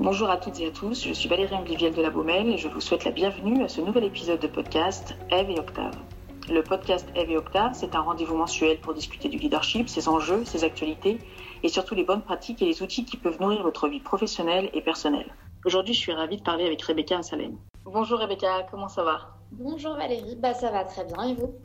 Bonjour à toutes et à tous, je suis Valérie Angliviel de la Baumelle et je vous souhaite la bienvenue à ce nouvel épisode de podcast Eve et Octave. Le podcast Eve et Octave, c'est un rendez-vous mensuel pour discuter du leadership, ses enjeux, ses actualités et surtout les bonnes pratiques et les outils qui peuvent nourrir votre vie professionnelle et personnelle. Aujourd'hui, je suis ravie de parler avec Rebecca Salem. Bonjour Rebecca, comment ça va? Bonjour Valérie, bah, ça va très bien et vous?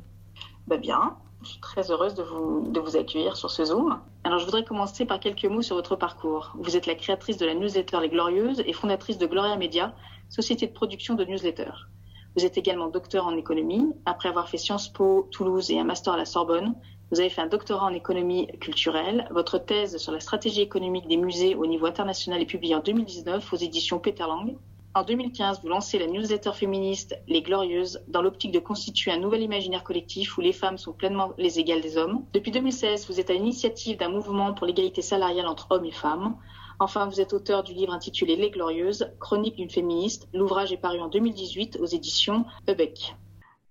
Bah Bien, je suis très heureuse de vous, accueillir sur ce Zoom. Alors, je voudrais commencer par quelques mots sur votre parcours. Vous êtes la créatrice de la newsletter Les Glorieuses et fondatrice de Gloria Media, société de production de newsletters. Vous êtes également docteur en économie. Après avoir fait Sciences Po, Toulouse et un master à la Sorbonne, vous avez fait un doctorat en économie culturelle. Votre thèse sur la stratégie économique des musées au niveau international est publiée en 2019 aux éditions Peterlang. En 2015, vous lancez la newsletter féministe Les Glorieuses dans l'optique de constituer un nouvel imaginaire collectif où les femmes sont pleinement les égales des hommes. Depuis 2016, vous êtes à l'initiative d'un mouvement pour l'égalité salariale entre hommes et femmes. Enfin, vous êtes auteur du livre intitulé Les Glorieuses, chronique d'une féministe. L'ouvrage est paru en 2018 aux éditions Ebec.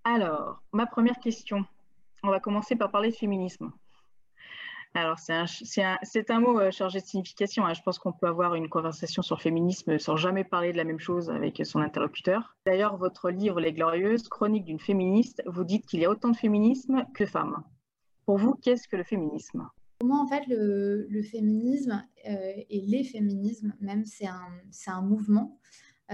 Alors, ma première question. On va commencer par parler de féminisme. Alors, c'est un, un, mot euh, chargé de signification. Hein. Je pense qu'on peut avoir une conversation sur féminisme sans jamais parler de la même chose avec son interlocuteur. D'ailleurs, votre livre Les Glorieuses, chronique d'une féministe, vous dites qu'il y a autant de féminisme que femmes. Pour vous, qu'est-ce que le féminisme? Pour moi, en fait, le, féminisme euh, et les féminismes, même, c'est un, un, mouvement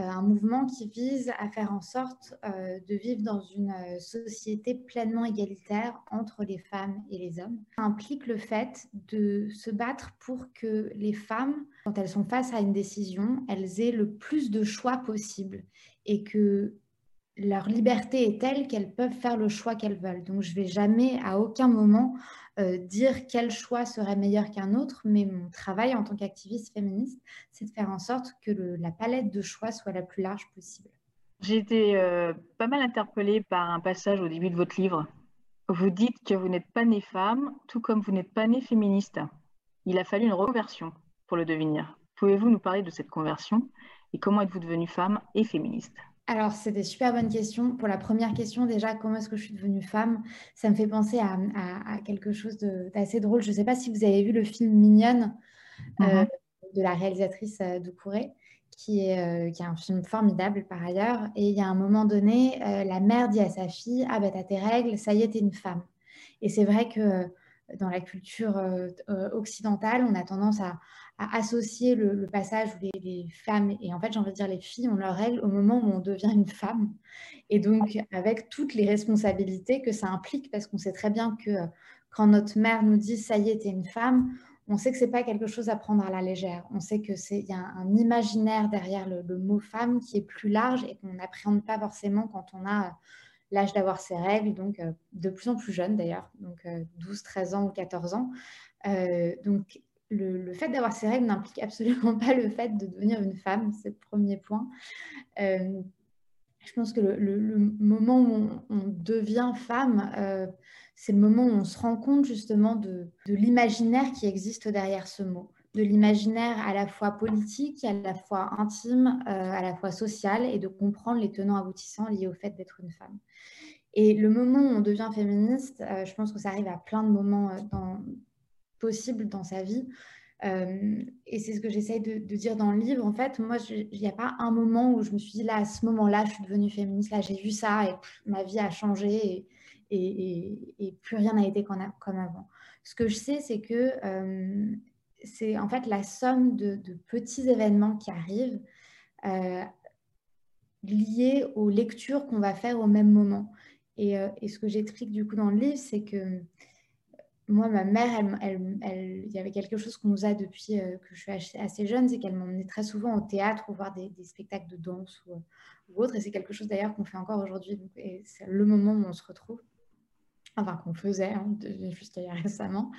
un mouvement qui vise à faire en sorte euh, de vivre dans une euh, société pleinement égalitaire entre les femmes et les hommes. Ça implique le fait de se battre pour que les femmes, quand elles sont face à une décision, elles aient le plus de choix possible et que leur liberté est telle qu'elles peuvent faire le choix qu'elles veulent. Donc, je ne vais jamais, à aucun moment, euh, dire quel choix serait meilleur qu'un autre, mais mon travail en tant qu'activiste féministe, c'est de faire en sorte que la palette de choix soit la plus large possible. J'ai été euh, pas mal interpellée par un passage au début de votre livre. Vous dites que vous n'êtes pas née femme, tout comme vous n'êtes pas née féministe. Il a fallu une reconversion pour le devenir. Pouvez-vous nous parler de cette conversion et comment êtes-vous devenue femme et féministe? Alors, c'est des super bonnes questions. Pour la première question, déjà, comment est-ce que je suis devenue femme? Ça me fait penser à, quelque chose d'assez drôle. Je ne sais pas si vous avez vu le film Mignonne euh, mhm. de la réalisatrice euh, Doucouré, qui est, euh, qui est un film formidable par ailleurs. Et il y a un moment donné, la mère dit à sa fille Ah, ben, t'as tes règles, ça y est, t'es une femme. Et c'est vrai que dans la culture occidentale, on a tendance à, à associer le, passage où les, femmes, et en fait j'ai envie de dire les filles, ont leurs règles au moment où on devient une femme. Et donc avec toutes les responsabilités que ça implique, parce qu'on sait très bien que euh, quand notre mère nous dit ça y est, t'es une femme, on sait que c'est pas quelque chose à prendre à la légère. On sait que c'est y a un, imaginaire derrière le, mot femme qui est plus large et qu'on n'appréhende pas forcément quand on a euh, l'âge d'avoir ses règles, donc euh, de plus en plus jeune d'ailleurs, donc 12, 13 ans ou 14 ans. donc le, fait d'avoir ces règles n'implique absolument pas le fait de devenir une femme, c'est le premier point. Euh, je pense que le, moment où on, devient femme, euh, c'est le moment où on se rend compte justement de, l'imaginaire qui existe derrière ce mot, de l'imaginaire à la fois politique, à la fois intime, euh, à la fois social, et de comprendre les tenants aboutissants liés au fait d'être une femme. Et le moment où on devient féministe, je pense que ça arrive à plein de moments dans, possible dans sa vie. Euh, et c'est ce que j'essaye de, dire dans le livre. En fait, moi, il n'y a pas un moment où je me suis dit, là, à ce moment-là, je suis devenue féministe, là, j'ai vu ça et ma vie a changé et, plus rien n'a été comme, avant. Ce que je sais, c'est que euh, c'est en fait la somme de, petits événements qui arrivent euh, liés aux lectures qu'on va faire au même moment. Et ce que j'explique du coup dans le livre, c'est que moi, ma mère, elle, elle, il y avait quelque chose qu'on nous a depuis euh, que je suis assez, jeune, c'est qu'elle m'emmenait très souvent au théâtre ou voir des, spectacles de danse ou, ou autre. Et c'est quelque chose d'ailleurs qu'on fait encore aujourd'hui. Et c'est le moment où on se retrouve. Enfin, qu'on faisait hein, jusqu'à récemment.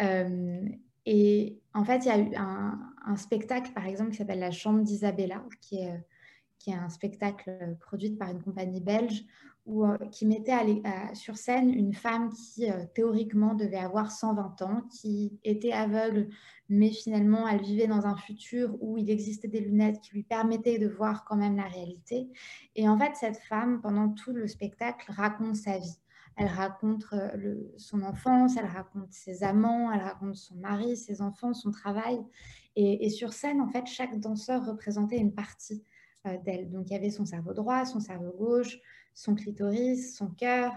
Euh, et en fait, il y a eu un, un spectacle, par exemple, qui s'appelle La Chambre d'Isabella, qui est, qui est un spectacle produit par une compagnie belge euh, qui mettait sur scène une femme qui euh, théoriquement devait avoir 120 ans, qui était aveugle, mais finalement elle vivait dans un futur où il existait des lunettes qui lui permettaient de voir quand même la réalité. Et en fait, cette femme, pendant tout le spectacle, raconte sa vie Elle raconte son enfance, elle raconte ses amants, elle raconte son mari, ses enfants, son travail. Et, sur scène, en fait, chaque danseur représentait une partie d'elle. Donc, il y avait son cerveau droit, son cerveau gauche, son clitoris, son cœur,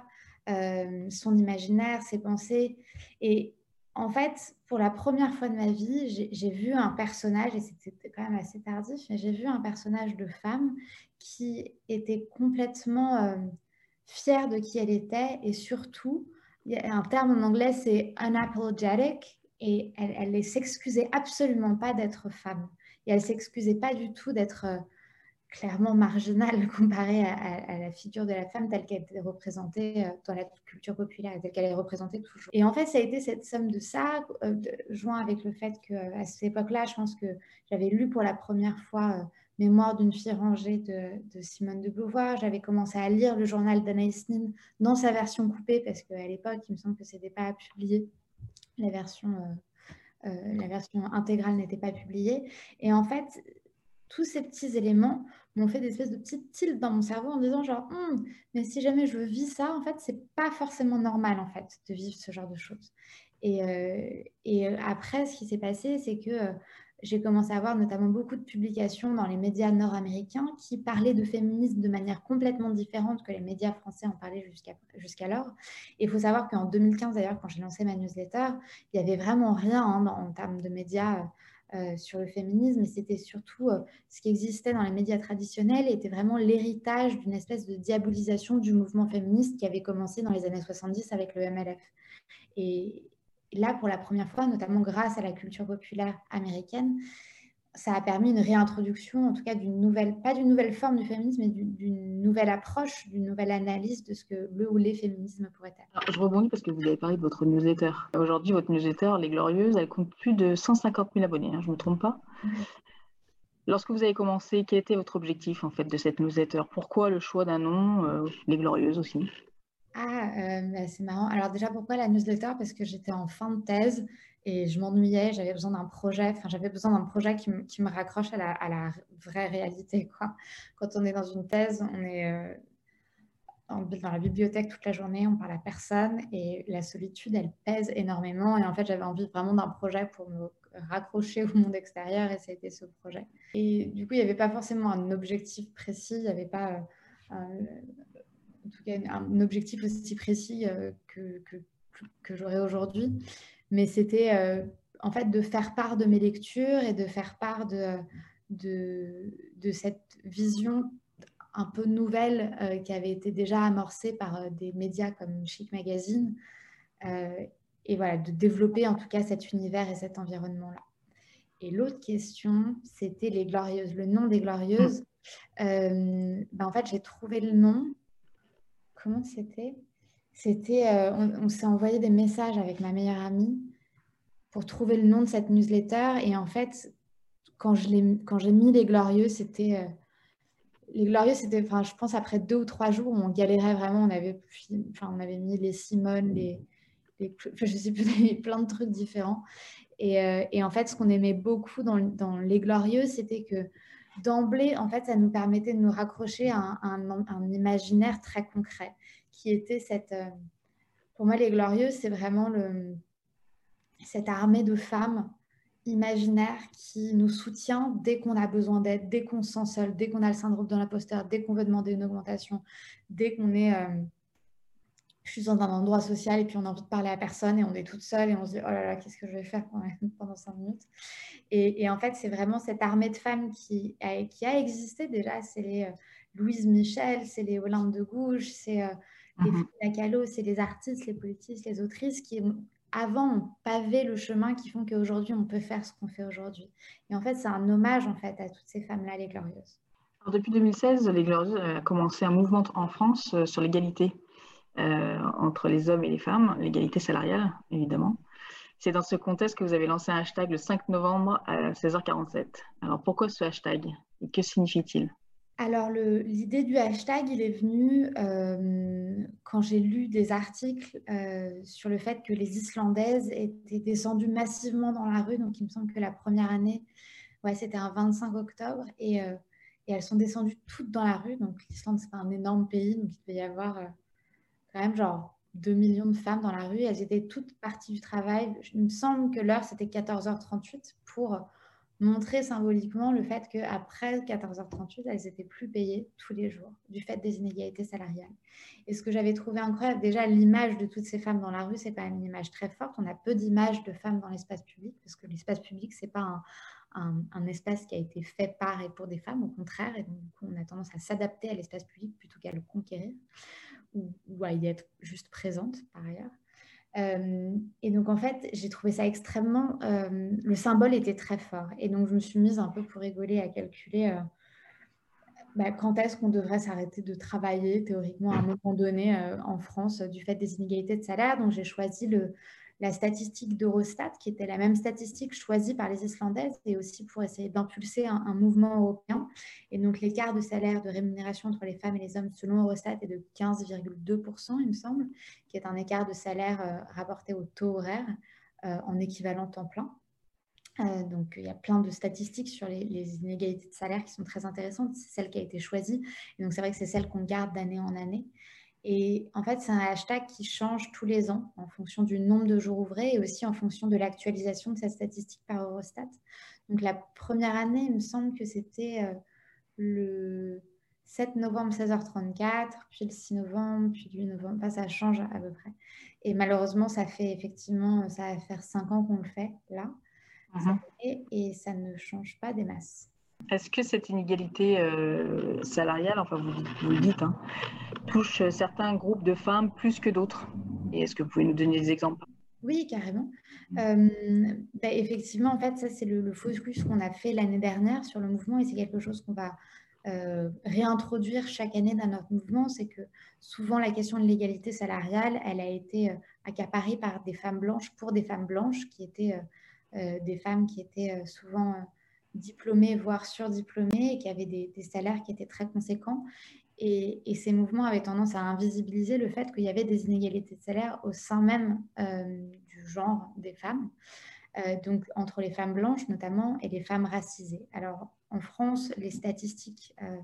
son imaginaire, ses pensées. Et en fait, pour la première fois de ma vie, j'ai vu un personnage, et c'était quand même assez tardif, mais j'ai vu un personnage de femme qui était complètement euh, fière de qui elle était et surtout, il y a un terme en anglais, c'est unapologetic, et elle ne s'excusait absolument pas d'être femme. Et elle s'excusait pas du tout d'être euh, clairement marginale comparée à, la figure de la femme telle qu'elle était représentée euh, dans la culture populaire, telle qu'elle est représentée toujours. Et en fait, ça a été cette somme de ça, euh, joint avec le fait qu'à cette époque-là, je pense que j'avais lu pour la première fois euh, Mémoire d'une fille rangée de, Simone de Beauvoir. J'avais commencé à lire le journal d'Anaïs Nin dans sa version coupée, parce qu'à l'époque, il me semble que ce n'était pas publié. La version, la version intégrale n'était pas publiée. Et en fait, tous ces petits éléments m'ont fait des espèces de petites tilts dans mon cerveau en disant genre hum, mais si jamais je vis ça en fait c'est pas forcément normal en fait de vivre ce genre de choses et, euh, et euh, après ce qui s'est passé c'est que euh, j'ai commencé à avoir notamment beaucoup de publications dans les médias nord-américains qui parlaient de féminisme de manière complètement différente que les médias français en parlaient jusqu'alors. et il faut savoir qu'en 2015, d'ailleurs, quand j'ai lancé ma newsletter, il n'y avait vraiment rien hein, en termes de médias euh, sur le féminisme, et c'était surtout euh, ce qui existait dans les médias traditionnels, était vraiment l'héritage d'une espèce de diabolisation du mouvement féministe qui avait commencé dans les années 70 avec le MLF. Et là, pour la première fois, notamment grâce à la culture populaire américaine, ça a permis une réintroduction, en tout cas d'une nouvelle, pas d'une nouvelle forme du féminisme, mais d'une nouvelle approche, d'une nouvelle analyse de ce que le ou les féminismes pourraient être. je rebondis parce que vous avez parlé de votre newsletter. Aujourd'hui, votre newsletter, Les Glorieuses, elle compte plus de 150 000 abonnés, hein, je ne me trompe pas. Mm-hmm. Lorsque vous avez commencé, quel était votre objectif en fait de cette newsletter? Pourquoi le choix d'un nom, euh, Les Glorieuses aussi? Ah, euh, bah, c'est marrant. Alors déjà, pourquoi la newsletter? Parce que j'étais en fin de thèse et je m'ennuyais, j'avais besoin d'un projet, enfin j'avais besoin d'un projet qui, me raccroche à la, vraie réalité. Quand on est dans une thèse, on est euh, dans la bibliothèque toute la journée, on parle à personne et la solitude, elle pèse énormément. Et en fait, j'avais envie vraiment d'un projet pour me raccrocher au monde extérieur et ça a été ce projet. Et du coup, il n'y avait pas forcément un objectif précis, il n'y avait pas, euh, tout cas, un objectif aussi précis euh, que, que, que j'aurais aujourd'hui mais c'était euh, en fait de faire part de mes lectures et de faire part de, de, cette vision un peu nouvelle euh, qui avait été déjà amorcée par euh, des médias comme Chic Magazine. et voilà, de développer en tout cas cet univers et cet environnement-là. Et l'autre question, c'était les Glorieuses, le nom des Glorieuses. Ben, en fait, j'ai trouvé le nom. Comment c'était? C'était, euh, on, s'est envoyé des messages avec ma meilleure amie pour trouver le nom de cette newsletter. Et en fait, quand, j'ai mis Les Glorieux, c'était. Euh, les Glorieux, c'était, enfin, je pense, après deux ou trois jours, on galérait vraiment. On avait, enfin, on avait mis les Simone, les, les je sais plus, plein de trucs différents. Et, euh, et, en fait, ce qu'on aimait beaucoup dans Les Glorieux, c'était que d'emblée, en fait, ça nous permettait de nous raccrocher à un, imaginaire très concret qui était cette... Euh, pour moi, les Glorieuses, c'est vraiment cette armée de femmes imaginaires qui nous soutient dès qu'on a besoin d'aide, dès qu'on se sent seul, dès qu'on a le syndrome de l'imposteur, dès qu'on veut demander une augmentation, dès qu'on est... Euh, je suis dans un endroit social et puis on a envie de parler à personne et on est toute seule et on se dit oh là là qu'est-ce que je vais faire pendant, cinq minutes et, en fait c'est vraiment cette armée de femmes qui a, qui a existé déjà c'est les euh, Louise Michel c'est les Olympe de Gouges c'est les mmh. c'est les artistes, les politistes, les autrices qui, avant, ont pavé le chemin qui font qu'aujourd'hui, on peut faire ce qu'on fait aujourd'hui. Et en fait, c'est un hommage en fait à toutes ces femmes-là, les Glorieuses. depuis 2016, les Glorieuses ont commencé un mouvement en France euh, sur l'égalité euh, entre les hommes et les femmes, l'égalité salariale, évidemment. C'est dans ce contexte que vous avez lancé un hashtag le 5 novembre à 16h47. Alors pourquoi ce hashtag et que signifie-t-il? Alors, l'idée du hashtag, il est venu euh, quand j'ai lu des articles euh, sur le fait que les Islandaises étaient descendues massivement dans la rue. Donc, il me semble que la première année, ouais, c'était un 25 octobre. Et, euh, et, elles sont descendues toutes dans la rue. Donc, l'Islande, c'est un énorme pays. Donc, il devait y avoir quand même genre 2 millions de femmes dans la rue. Elles étaient toutes parties du travail. Il me semble que l'heure, c'était 14h38 pour montrer symboliquement le fait qu'après 14h38, elles n'étaient plus payées tous les jours du fait des inégalités salariales. Et ce que j'avais trouvé incroyable, déjà l'image de toutes ces femmes dans la rue, c'est pas une image très forte. On a peu d'images de femmes dans l'espace public parce que l'espace public, c'est pas un, un, espace qui a été fait par et pour des femmes, au contraire. Et donc, on a tendance à s'adapter à l'espace public plutôt qu'à le conquérir ou, ou à y être juste présente par ailleurs. Euh, et donc, en fait, j'ai trouvé ça extrêmement... Euh, le symbole était très fort. Et donc, je me suis mise un peu pour rigoler à calculer euh, bah, quand est-ce qu'on devrait s'arrêter de travailler théoriquement à un moment donné en France du fait des inégalités de salaire. Donc, j'ai choisi le, la statistique d'Eurostat, qui était la même statistique choisie par les Islandaises, et aussi pour essayer d'impulser un, mouvement européen. Et donc l'écart de salaire de rémunération entre les femmes et les hommes, selon Eurostat, est de 15,2%, il me semble, qui est un écart de salaire euh, rapporté au taux horaire euh, en équivalent temps plein. Euh, donc, il y a plein de statistiques sur les, les, inégalités de salaire qui sont très intéressantes. C'est celle qui a été choisie. Et donc, c'est vrai que c'est celle qu'on garde d'année en année. Et en fait, c'est un hashtag qui change tous les ans en fonction du nombre de jours ouvrés et aussi en fonction de l'actualisation de sa statistique par Eurostat. Donc la première année, il me semble que c'était euh, le 7 novembre 16h34, puis le 6 novembre, puis le 8 novembre. Enfin, ça change à peu près. Et malheureusement, ça fait effectivement, ça va faire 5 ans qu'on le fait là. Uh-huh. et ça ne change pas des masses. Est-ce que cette inégalité euh, salariale, enfin vous, vous le dites, hein, touche certains groupes de femmes plus que d'autres? Et est-ce que vous pouvez nous donner des exemples? Oui, carrément. Mm. Euh, bah, effectivement, en fait, ça, c'est le, le focus qu'on a fait l'année dernière sur le mouvement et c'est quelque chose qu'on va euh, réintroduire chaque année dans notre mouvement. C'est que souvent, la question de l'égalité salariale, elle a été accaparée par des femmes blanches pour des femmes blanches qui étaient des femmes qui étaient souvent diplômés, voire surdiplômés, et qui avaient des, salaires qui étaient très conséquents. Et, ces mouvements avaient tendance à invisibiliser le fait qu'il y avait des inégalités de salaire au sein même euh, du genre des femmes, euh, donc entre les femmes blanches notamment et les femmes racisées. Alors en France, les statistiques euh,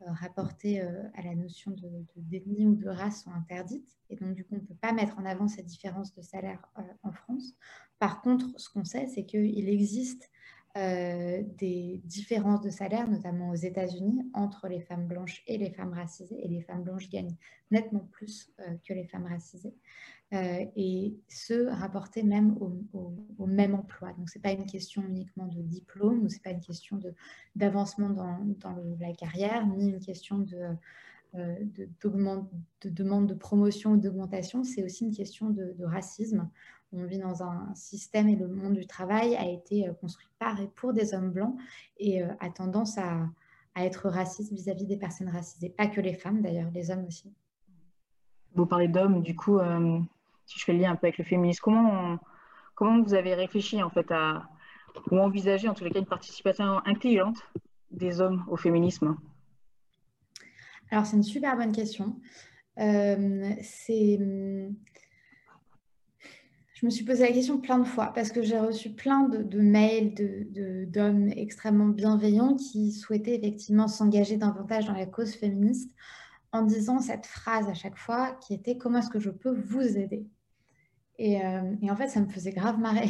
rapportées à la notion de, ou de race sont interdites, et donc du coup on ne peut pas mettre en avant cette différence de salaire en France. Par contre, ce qu'on sait, c'est qu'il existe euh, des différences de salaire, notamment aux États-Unis, entre les femmes blanches et les femmes racisées. Et les femmes blanches gagnent nettement plus euh, que les femmes racisées. Euh, et ce, rapporté même au, même emploi. Donc, ce n'est pas une question uniquement de diplôme, ou ce n'est pas une question d'avancement dans, dans la carrière, ni une question de, de, de, demande de promotion ou d'augmentation, c'est aussi une question de, racisme on vit dans un système et le monde du travail a été euh, construit par et pour des hommes blancs et euh, a tendance à, être raciste vis-à-vis des personnes racisées. Pas que les femmes d'ailleurs, les hommes aussi. Vous parlez d'hommes, du coup, euh, si je fais le lien un peu avec le féminisme, comment, comment vous avez réfléchi en fait à, ou envisagé en tous les cas une participation intelligente des hommes au féminisme? Alors c'est une super bonne question. c'est je me suis posé la question plein de fois parce que j'ai reçu plein de, mails d'hommes extrêmement bienveillants qui souhaitaient effectivement s'engager davantage dans la cause féministe en disant cette phrase à chaque fois qui était comment est-ce que je peux vous aider? Et, euh, et, en fait, ça me faisait grave marrer.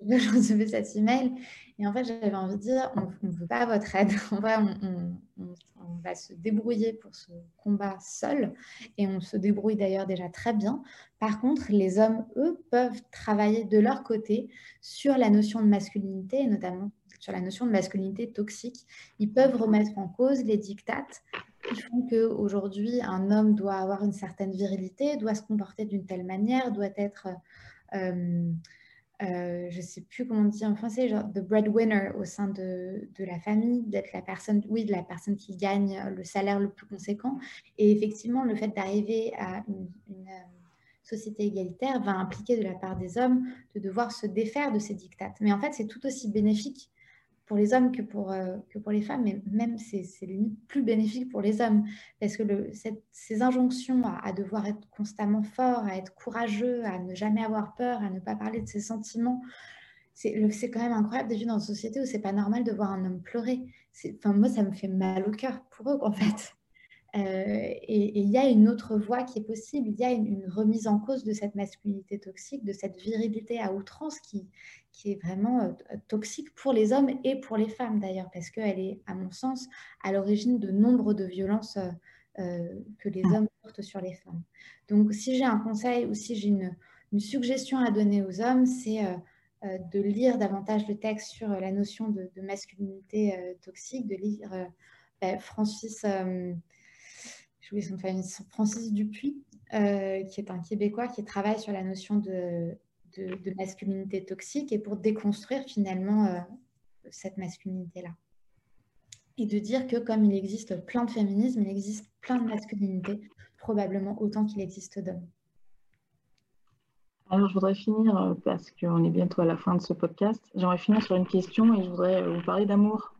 je recevais cet email et en fait, j'avais envie de dire on ne veut pas votre aide. On va, on, on va se débrouiller pour ce combat seul et on se débrouille d'ailleurs déjà très bien. Par contre, les hommes, eux, peuvent travailler de leur côté sur la notion de masculinité et notamment sur la notion de masculinité toxique. Ils peuvent remettre en cause les dictates qui font qu'aujourd'hui, un homme doit avoir une certaine virilité, doit se comporter d'une telle manière, doit être... Euh, euh, je ne sais plus comment on dit en français, genre the breadwinner au sein de, de la famille, d'être la personne, oui, de la personne qui gagne le salaire le plus conséquent. Et effectivement, le fait d'arriver à une, une euh, société égalitaire va impliquer de la part des hommes de devoir se défaire de ces dictates. Mais en fait, c'est tout aussi bénéfique pour les hommes que pour, euh, que pour les femmes, mais même c'est limite plus bénéfique pour les hommes, parce que le, ces injonctions à, devoir être constamment fort, à être courageux, à ne jamais avoir peur, à ne pas parler de ses sentiments, c'est quand même incroyable de vivre dans une société où c'est pas normal de voir un homme pleurer. Enfin, moi, ça me fait mal au cœur pour eux, en fait. Et il y a une autre voie qui est possible, il y a une, remise en cause de cette masculinité toxique, de cette virilité à outrance qui, qui est vraiment toxique pour les hommes et pour les femmes d'ailleurs, parce qu'elle est, à mon sens, à l'origine de nombre de violences que les hommes portent sur les femmes. Donc si j'ai un conseil ou si j'ai une, une, suggestion à donner aux hommes, c'est euh, de lire davantage de textes sur euh, la notion de, masculinité euh, toxique, de lire bah, Francis, famille, Francis Dupuis, qui est un Québécois qui travaille sur la notion de, masculinité toxique et pour déconstruire finalement cette masculinité-là. Et de dire que comme il existe plein de féminisme, il existe plein de masculinité, probablement autant qu'il existe d'hommes. Alors, je voudrais finir, euh, parce qu'on est bientôt à la fin de ce podcast, j'aimerais finir sur une question et je voudrais euh, vous parler d'amour.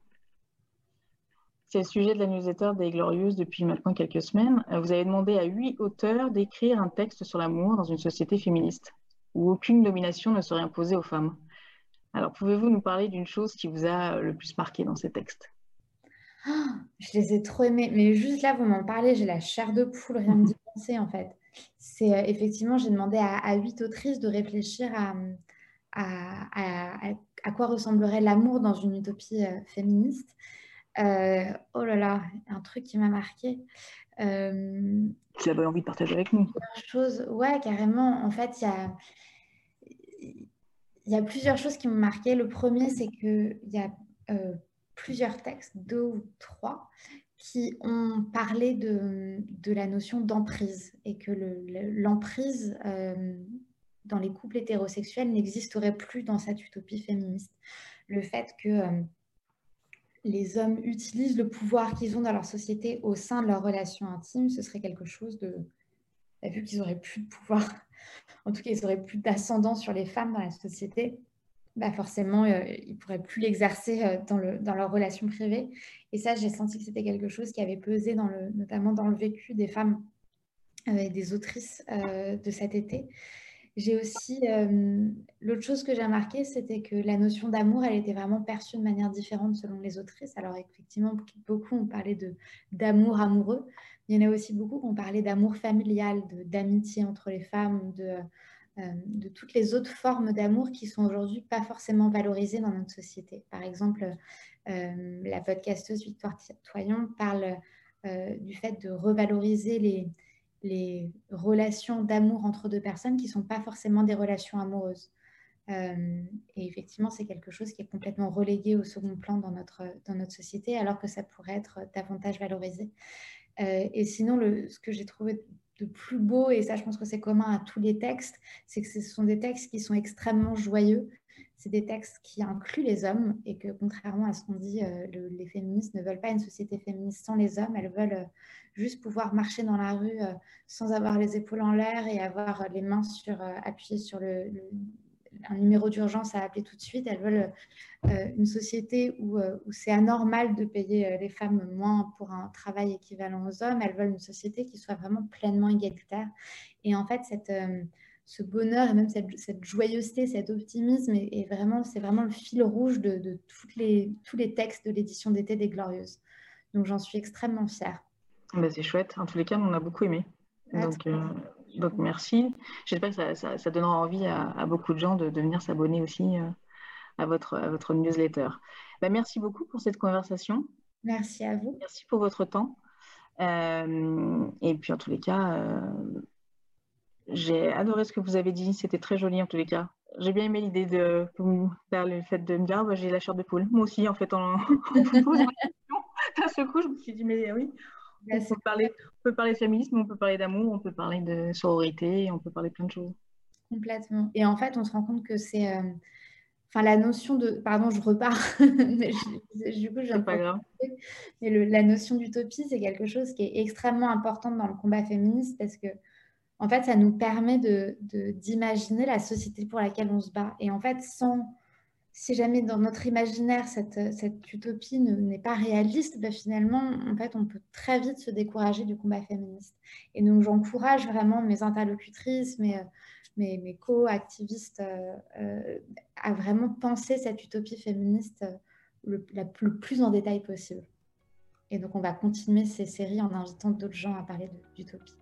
C'est le sujet de la newsletter des Glorieuses depuis maintenant quelques semaines. Euh, vous avez demandé à huit auteurs d'écrire un texte sur l'amour dans une société féministe où aucune domination ne serait imposée aux femmes. Alors, pouvez-vous nous parler d'une chose qui vous a le plus marqué dans ces textes? Ah, Je les ai trop aimés, mais juste là, vous m'en parlez, j'ai la chair de poule, rien d'y penser en fait c'est euh, effectivement, j'ai demandé à, huit autrices de réfléchir à, à, quoi ressemblerait l'amour dans une utopie euh, féministe. Euh, oh là là, un truc qui m'a marqué. Euh, tu avais envie de partager avec nous chose, Ouais, carrément. En fait, il y a, y a plusieurs choses qui m'ont marqué. Le premier, c'est qu'il y a plusieurs textes, deux ou trois, qui ont parlé de, de la notion d'emprise et que l'emprise euh, dans les couples hétérosexuels n'existerait plus dans cette utopie féministe. Le fait que euh, les hommes utilisent le pouvoir qu'ils ont dans leur société au sein de leur relation intime, ce serait quelque chose de... Bah, vu qu'ils n'auraient plus de pouvoir, en tout cas ils n'auraient plus d'ascendant sur les femmes dans la société, bah forcément, euh, ils ne pourraient plus l'exercer euh, dans, le, dans leur relation privée. Et ça, j'ai senti que c'était quelque chose qui avait pesé, dans le, notamment dans le vécu des femmes euh, et des autrices de cet été. J'ai aussi, l'autre chose que j'ai remarqué, c'était que la notion d'amour, elle était vraiment perçue de manière différente selon les autrices. Alors effectivement, beaucoup ont parlé d'amour amoureux, il y en a aussi beaucoup qui ont parlé d'amour familial, d'amitié entre les femmes, de toutes les autres formes d'amour qui sont aujourd'hui pas forcément valorisées dans notre société. Par exemple, la podcasteuse Victoire Toyon parle du fait de revaloriser les, les relations d'amour entre deux personnes qui ne sont pas forcément des relations amoureuses. et effectivement, c'est quelque chose qui est complètement relégué au second plan dans notre, dans notre société, alors que ça pourrait être davantage valorisé. et sinon, le, ce que j'ai trouvé de plus beau, et ça je pense que c'est commun à tous les textes, c'est que ce sont des textes qui sont extrêmement joyeux. C'est des textes qui incluent les hommes et que contrairement à ce qu'on dit, euh, les féministes ne veulent pas une société féministe sans les hommes, elles veulent euh, juste pouvoir marcher dans la rue euh, sans avoir les épaules en l'air et avoir les mains sur, appuyées sur le, un numéro d'urgence à appeler tout de suite. Elles veulent une société où, où c'est anormal de payer les femmes moins pour un travail équivalent aux hommes. Elles veulent une société qui soit vraiment pleinement égalitaire. Et en fait, cette, ce bonheur et même cette, cette joyeuseté, cet optimisme, est, vraiment, c'est vraiment le fil rouge de, de toutes les, tous les textes de l'édition d'été des Glorieuses. Donc j'en suis extrêmement fière. Ben, c'est chouette. En tous les cas, on a beaucoup aimé. Donc, donc merci. J'espère que ça, ça, donnera envie à, beaucoup de gens de, venir s'abonner aussi euh, à, votre, à votre newsletter. Bah, merci beaucoup pour cette conversation. Merci à vous. Merci pour votre temps. Euh, et puis en tous les cas, euh, j'ai adoré ce que vous avez dit. C'était très joli en tous les cas. J'ai bien aimé l'idée de le fait de me dire bah, j'ai la chair de poule. Moi aussi, en fait, en, en posant la question, d'un seul coup, je me suis dit mais oui, on peut, parler, on peut parler de féminisme, on peut parler d'amour, on peut parler de sororité, on peut parler plein de choses. Complètement. Et en fait, on se rend compte que c'est. Euh, enfin, la notion de. Pardon, je repars. du coup, je pas grave. Mais la notion d'utopie, c'est quelque chose qui est extrêmement important dans le combat féministe parce que, en fait, ça nous permet d'imaginer de, la société pour laquelle on se bat. Et en fait, sans si jamais dans notre imaginaire cette, utopie n'est pas réaliste, ben finalement, en fait, on peut très vite se décourager du combat féministe. Et donc, j'encourage vraiment mes interlocutrices, mes, mes, co-activistes euh, euh, à vraiment penser cette utopie féministe le, la, le plus en détail possible. Et donc, on va continuer ces séries en invitant d'autres gens à parler d'utopie.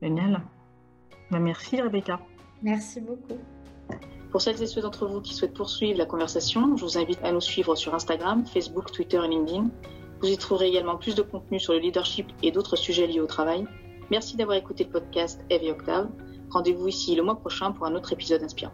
Génial. Bah, merci, Rebecca. Merci beaucoup. Pour celles et ceux d'entre vous qui souhaitent poursuivre la conversation, je vous invite à nous suivre sur Instagram, Facebook, Twitter et LinkedIn. Vous y trouverez également plus de contenu sur le leadership et d'autres sujets liés au travail. Merci d'avoir écouté le podcast Eve et Octave. Rendez-vous ici le mois prochain pour un autre épisode inspirant.